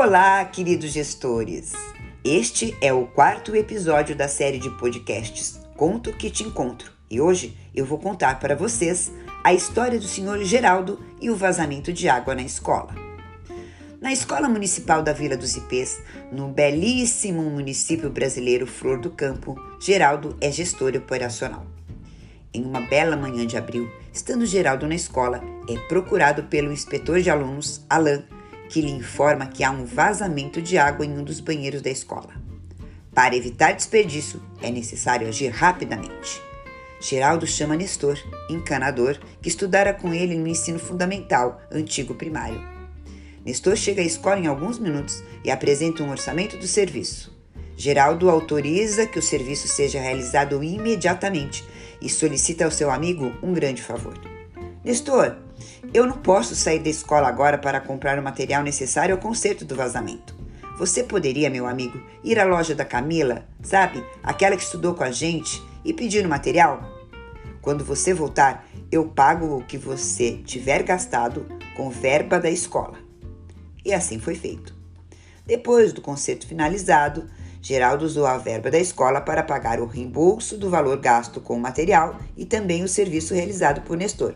Olá, queridos gestores! Este é o quarto episódio da série de podcasts Conto que te encontro e hoje eu vou contar para vocês a história do senhor Geraldo e o vazamento de água na escola. Na Escola Municipal da Vila dos Ipês, no belíssimo município brasileiro Flor do Campo, Geraldo é gestor operacional. Em uma bela manhã de abril, estando Geraldo na escola, é procurado pelo inspetor de alunos, Alain, que lhe informa que há um vazamento de água em um dos banheiros da escola. Para evitar desperdício, é necessário agir rapidamente. Geraldo chama Nestor, encanador, que estudara com ele no ensino fundamental, antigo primário. Nestor chega à escola em alguns minutos e apresenta um orçamento do serviço. Geraldo autoriza que o serviço seja realizado imediatamente e solicita ao seu amigo um grande favor. Nestor, eu não posso sair da escola agora para comprar o material necessário ao conserto do vazamento. Você poderia, meu amigo, ir à loja da Camila, sabe? Aquela que estudou com a gente, e pedir o material? Quando você voltar, eu pago o que você tiver gastado com verba da escola. E assim foi feito. Depois do concerto finalizado, Geraldo usou a verba da escola para pagar o reembolso do valor gasto com o material e também o serviço realizado por Nestor.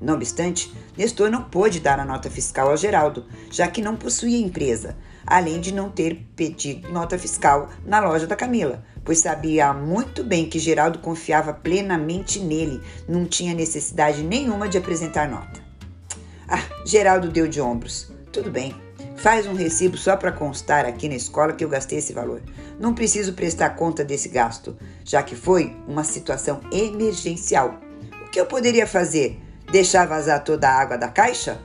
Não obstante, Nestor não pôde dar a nota fiscal ao Geraldo, já que não possuía empresa, além de não ter pedido nota fiscal na loja da Camila, pois sabia muito bem que Geraldo confiava plenamente nele, não tinha necessidade nenhuma de apresentar nota. Ah, Geraldo deu de ombros. Tudo bem, faz um recibo só para constar aqui na escola que eu gastei esse valor. Não preciso prestar conta desse gasto, já que foi uma situação emergencial. O que eu poderia fazer? Deixar vazar toda a água da caixa?